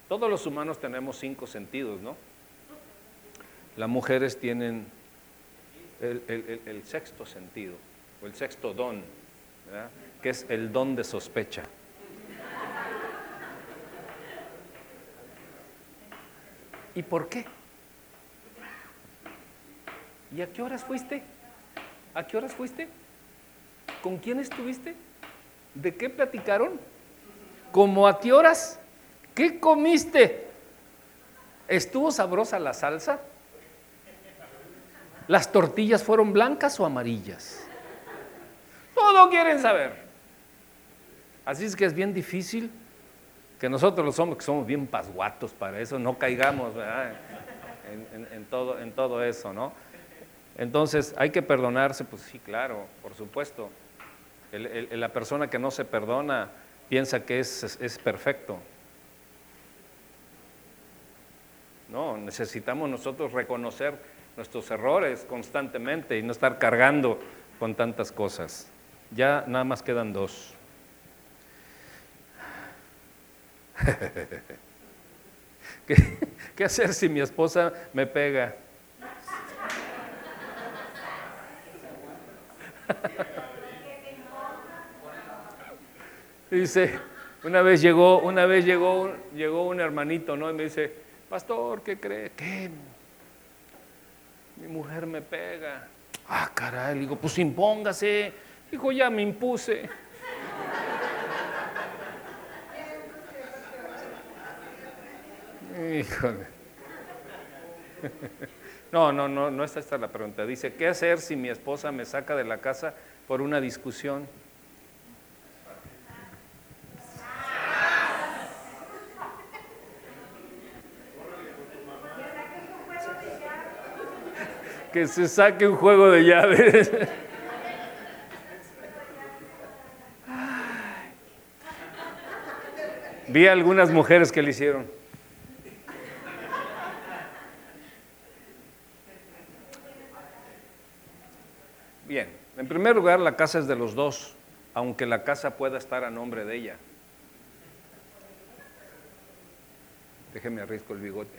Todos los humanos tenemos cinco sentidos, ¿no? Las mujeres tienen el, sexto sentido, o el sexto don, que es el don de sospecha. ¿Y por qué? ¿Y a qué horas fuiste? ¿A qué horas fuiste? ¿Con quién estuviste? ¿De qué platicaron? ¿Cómo a qué horas? ¿Qué comiste? ¿Estuvo sabrosa la salsa? ¿Las tortillas fueron blancas o amarillas? Todo quieren saber. Así es que es bien difícil que nosotros los hombres que somos bien pasguatos para eso, no caigamos En, todo, en todo eso, ¿no? Entonces, hay que perdonarse, pues sí, claro, por supuesto. la persona que no se perdona piensa que es, es perfecto. No, necesitamos nosotros reconocer nuestros errores constantemente y no estar cargando con tantas cosas. Ya nada más quedan dos. ¿Qué, hacer si mi esposa me pega? Dice, una vez llegó, una vez llegó, llegó un hermanito, ¿no? Y me dice, pastor, ¿qué cree? ¿Qué? Mi mujer me pega. Ah, caray, le digo, pues impóngase. Dijo, ya me impuse. Híjole. No, no, no, no está esta la pregunta. Dice, ¿qué hacer si mi esposa me saca de la casa por una discusión? que se saque un juego de llaves. Vi algunas mujeres que le hicieron. Bien, en primer lugar la casa es de los dos, aunque la casa pueda estar a nombre de ella. Déjeme arrisco el bigote.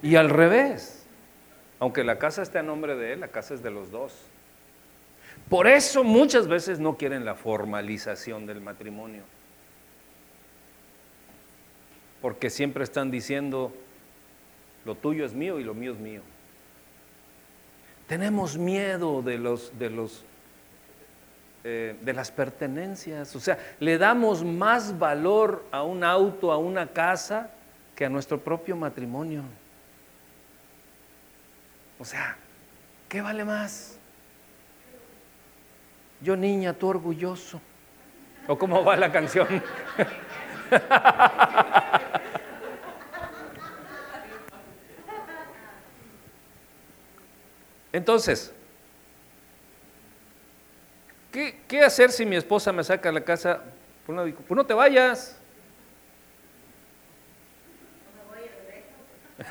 Y al revés, aunque la casa esté a nombre de él, la casa es de los dos. Por eso muchas veces no quieren la formalización del matrimonio. Porque siempre están diciendo, lo tuyo es mío y lo mío es mío. Tenemos miedo de los, de los eh, de las pertenencias. O sea, le damos más valor a un auto, a una casa, que a nuestro propio matrimonio. O sea, ¿qué vale más? Yo niña, tú orgulloso. ¿O cómo va la canción? Entonces, ¿qué, hacer si mi esposa me saca a la casa? Pues, pues no te vayas.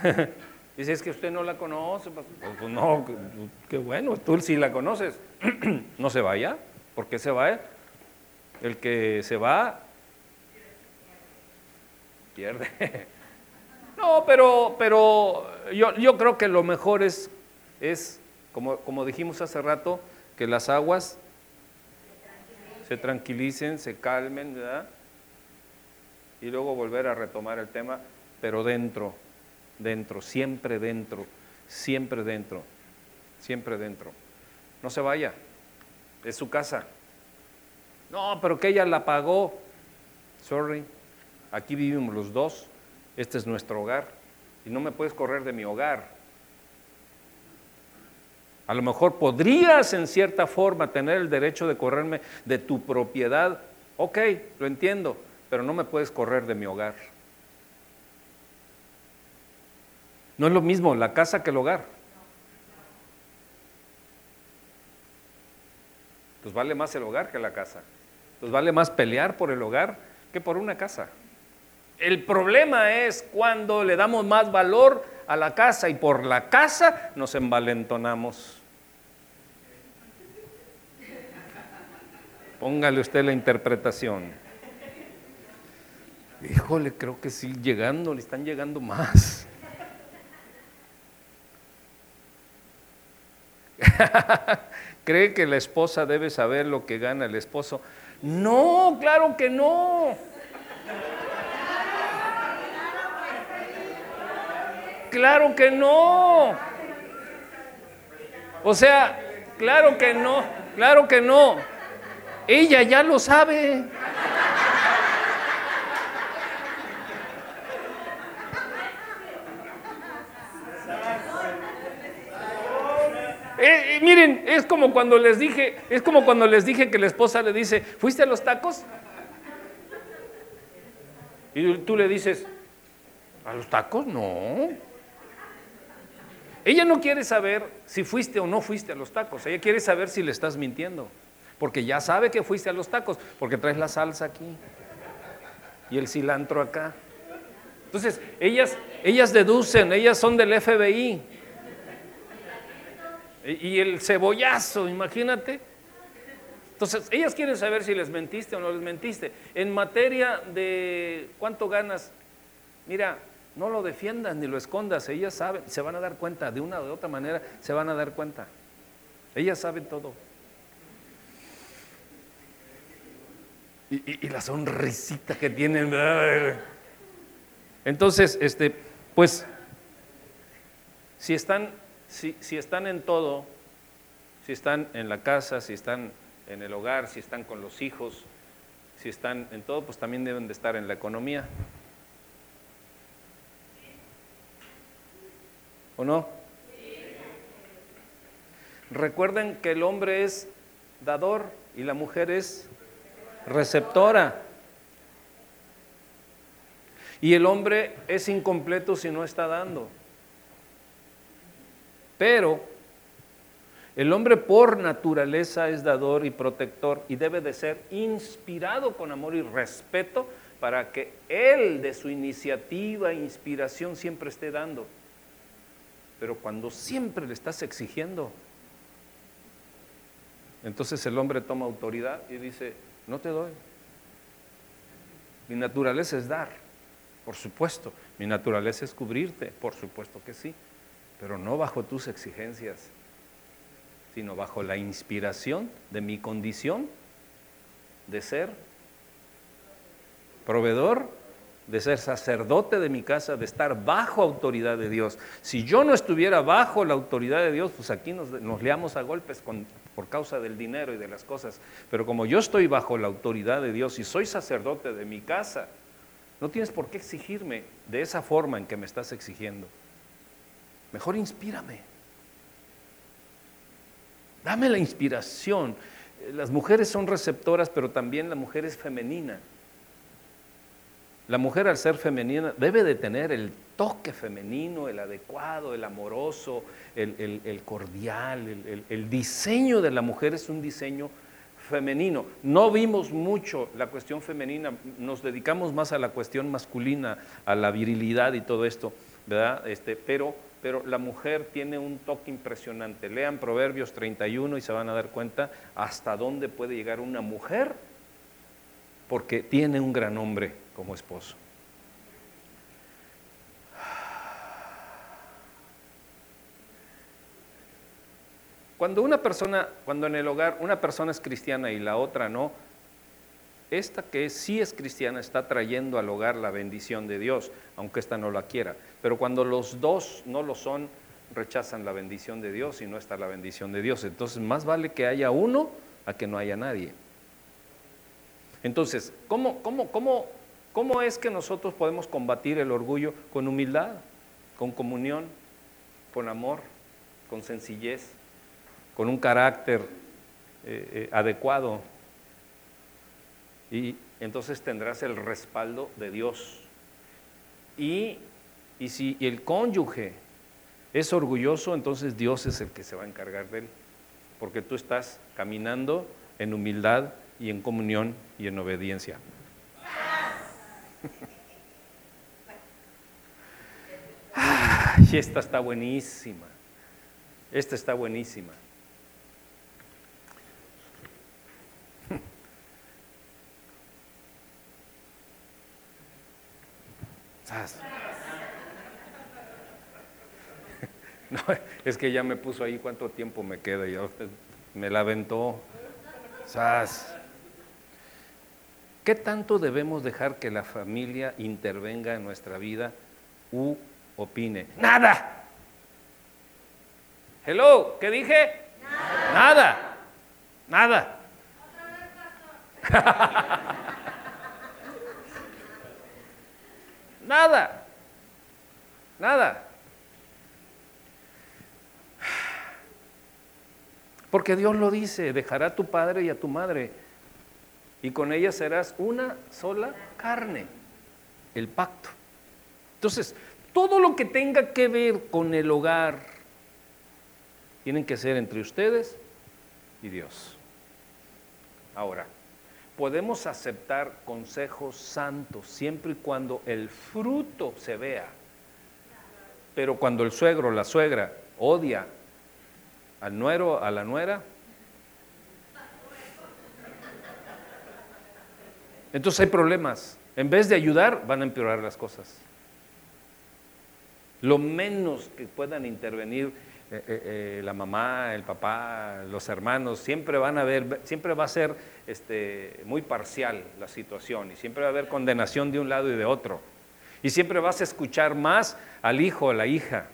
Dice, es que usted no la conoce. Pues, pues no, qué bueno, tú sí la conoces. no se vaya. ¿Por qué se va? El que se va pierde. no, pero, pero yo, yo, creo que lo mejor es, es como, como dijimos hace rato, que las aguas se tranquilicen, se calmen, ¿verdad? Y luego volver a retomar el tema, pero dentro, dentro, siempre dentro, siempre dentro, siempre dentro. No se vaya, es su casa. No, pero que ella la pagó. Sorry, aquí vivimos los dos, este es nuestro hogar y no me puedes correr de mi hogar. A lo mejor podrías en cierta forma tener el derecho de correrme de tu propiedad. Ok, lo entiendo, pero no me puedes correr de mi hogar. No es lo mismo la casa que el hogar. Pues vale más el hogar que la casa. Pues vale más pelear por el hogar que por una casa. El problema es cuando le damos más valor a la casa y por la casa nos envalentonamos. Póngale usted la interpretación. Híjole, creo que sí, llegando, le están llegando más. ¿Cree que la esposa debe saber lo que gana el esposo? No, claro que no. Claro que no. O sea, claro que no, claro que no. Ella ya lo sabe. Eh, eh, miren, es como cuando les dije, es como cuando les dije que la esposa le dice, ¿fuiste a los tacos? Y tú le dices, ¿a los tacos? No. Ella no quiere saber si fuiste o no fuiste a los tacos, ella quiere saber si le estás mintiendo porque ya sabe que fuiste a los tacos, porque traes la salsa aquí y el cilantro acá. Entonces, ellas, ellas deducen, ellas son del FBI. Y el cebollazo, imagínate. Entonces, ellas quieren saber si les mentiste o no les mentiste. En materia de cuánto ganas, mira, no lo defiendas ni lo escondas, ellas saben, se van a dar cuenta, de una o de otra manera se van a dar cuenta. Ellas saben todo. Y, la sonrisita que tienen. Entonces, este, pues, si están, si, si están en todo, si están en la casa, si están en el hogar, si están con los hijos, si están en todo, pues también deben de estar en la economía. ¿O no? Recuerden que el hombre es dador y la mujer es receptora. Y el hombre es incompleto si no está dando. Pero el hombre por naturaleza es dador y protector y debe de ser inspirado con amor y respeto para que él de su iniciativa e inspiración siempre esté dando. Pero cuando siempre le estás exigiendo, entonces el hombre toma autoridad y dice, no te doy. Mi naturaleza es dar, por supuesto. Mi naturaleza es cubrirte, por supuesto que sí. Pero no bajo tus exigencias, sino bajo la inspiración de mi condición de ser proveedor, de ser sacerdote de mi casa, de estar bajo autoridad de Dios. Si yo no estuviera bajo la autoridad de Dios, pues aquí nos, leamos a golpes con por causa del dinero y de las cosas. Pero como yo estoy bajo la autoridad de Dios y soy sacerdote de mi casa, no tienes por qué exigirme de esa forma en que me estás exigiendo. Mejor inspírame. Dame la inspiración. Las mujeres son receptoras, pero también la mujer es femenina. La mujer al ser femenina debe de tener el toque femenino, el adecuado, el amoroso, el, cordial, el, diseño de la mujer es un diseño femenino. No vimos mucho la cuestión femenina, nos dedicamos más a la cuestión masculina, a la virilidad y todo esto, ¿verdad? Este, pero, pero la mujer tiene un toque impresionante. Lean Proverbios 31 y se van a dar cuenta hasta dónde puede llegar una mujer porque tiene un gran hombre como esposo. Cuando una persona, cuando en el hogar una persona es cristiana y la otra no, esta que sí es cristiana está trayendo al hogar la bendición de Dios, aunque esta no la quiera. Pero cuando los dos no lo son, rechazan la bendición de Dios y no está la bendición de Dios. Entonces, más vale que haya uno a que no haya nadie. Entonces, ¿cómo, cómo, cómo, cómo es que nosotros podemos combatir el orgullo? Con humildad, con comunión, con amor, con sencillez, con un carácter eh, eh, adecuado. Y entonces tendrás el respaldo de Dios. Y, y si el cónyuge es orgulloso, entonces Dios es el que se va a encargar de él, porque tú estás caminando en humildad y en comunión y en obediencia. Y esta está buenísima. Esta está buenísima. No, es que ya me puso ahí cuánto tiempo me queda y me la aventó. ¿Qué tanto debemos dejar que la familia intervenga en nuestra vida u opine? Nada. Hello, ¿qué dije? Nada. Nada. Nada. Nada. Porque Dios lo dice, dejará a tu padre y a tu madre, y con ella serás una sola carne, el pacto. Entonces, todo lo que tenga que ver con el hogar, tienen que ser entre ustedes y Dios. Ahora, podemos aceptar consejos santos siempre y cuando el fruto se vea. Pero cuando el suegro o la suegra odia al nuero, a la nuera. Entonces hay problemas. En vez de ayudar, van a empeorar las cosas. Lo menos que puedan intervenir eh, eh, eh, la mamá, el papá, los hermanos, siempre van a ver, siempre va a ser este, muy parcial la situación y siempre va a haber condenación de un lado y de otro. Y siempre vas a escuchar más al hijo o la hija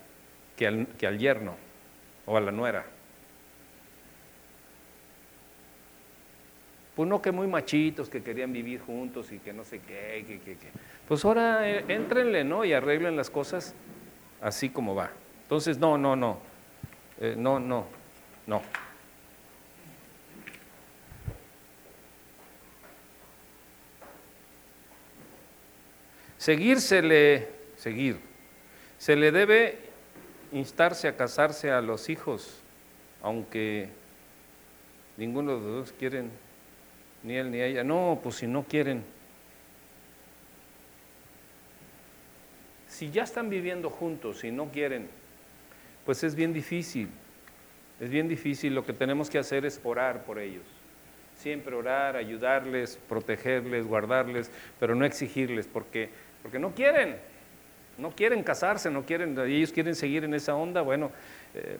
que que al yerno o a la nuera. Pues no que muy machitos que querían vivir juntos y que no sé qué, que, que, que. Pues ahora éntrenle, ¿no? Y arreglen las cosas así como va. Entonces, no, no, no. Eh, no, no, no. Seguir se le, seguir, se le debe instarse a casarse a los hijos, aunque ninguno de los dos quieren ni él ni ella. No, pues si no quieren. Si ya están viviendo juntos y no quieren, pues es bien difícil. Es bien difícil. Lo que tenemos que hacer es orar por ellos. Siempre orar, ayudarles, protegerles, guardarles, pero no exigirles porque, porque no quieren. No quieren casarse, no quieren, ellos quieren seguir en esa onda. Bueno, eh,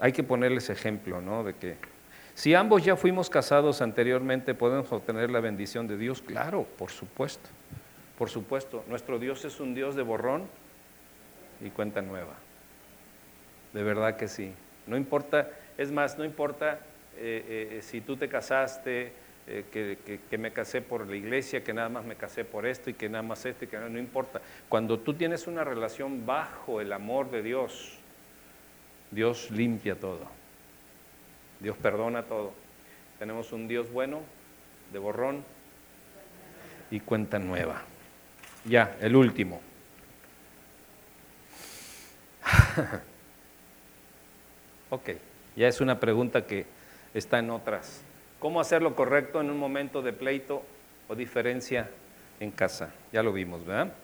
hay que ponerles ejemplo, ¿no? De que si ambos ya fuimos casados anteriormente, ¿podemos obtener la bendición de Dios? Claro, por supuesto. Por supuesto, nuestro Dios es un Dios de borrón y cuenta nueva. De verdad que sí. No importa, es más, no importa eh, eh, si tú te casaste, eh, que, me casé por la iglesia, que nada más me casé por esto y que nada más esto que no importa. Cuando tú tienes una relación bajo el amor de Dios, Dios limpia todo. Dios perdona todo. Tenemos un Dios bueno, de borrón y cuenta nueva. Ya, el último. ok, ya es una pregunta que está en otras. ¿Cómo hacer lo correcto en un momento de pleito o diferencia en casa? Ya lo vimos, ¿verdad?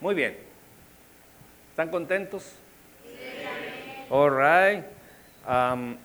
Muy bien. ¿Están contentos? Sí. All right. Um,